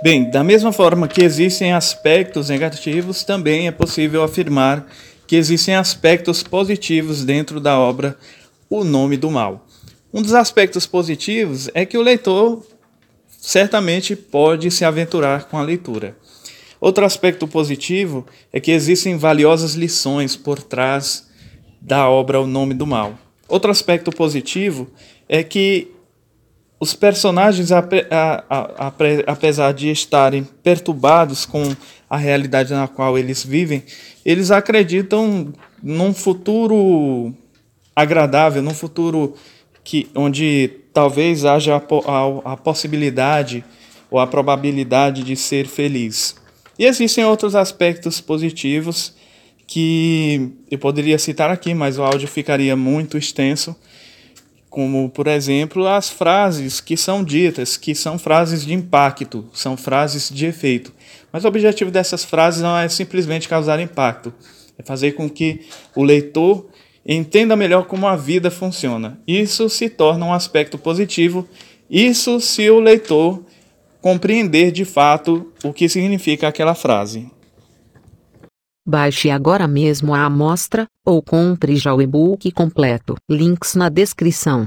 Bem, da mesma forma que existem aspectos negativos, também é possível afirmar que existem aspectos positivos dentro da obra O Nome do Mal. Um dos aspectos positivos é que o leitor certamente pode se aventurar com a leitura. Outro aspecto positivo é que existem valiosas lições por trás da obra O Nome do Mal. Outro aspecto positivo é que os personagens, apesar de estarem perturbados com a realidade na qual eles vivem, eles acreditam num futuro agradável, num futuro que, onde talvez haja a, a, a possibilidade ou a probabilidade de ser feliz. E existem outros aspectos positivos que eu poderia citar aqui, mas o áudio ficaria muito extenso como por exemplo as frases que são ditas, que são frases de impacto, são frases de efeito. Mas o objetivo dessas frases não é simplesmente causar impacto, é fazer com que o leitor entenda melhor como a vida funciona. Isso se torna um aspecto positivo, isso se o leitor compreender de fato o que significa aquela frase. Baixe agora mesmo a amostra, ou compre já o e-book completo. Links na descrição.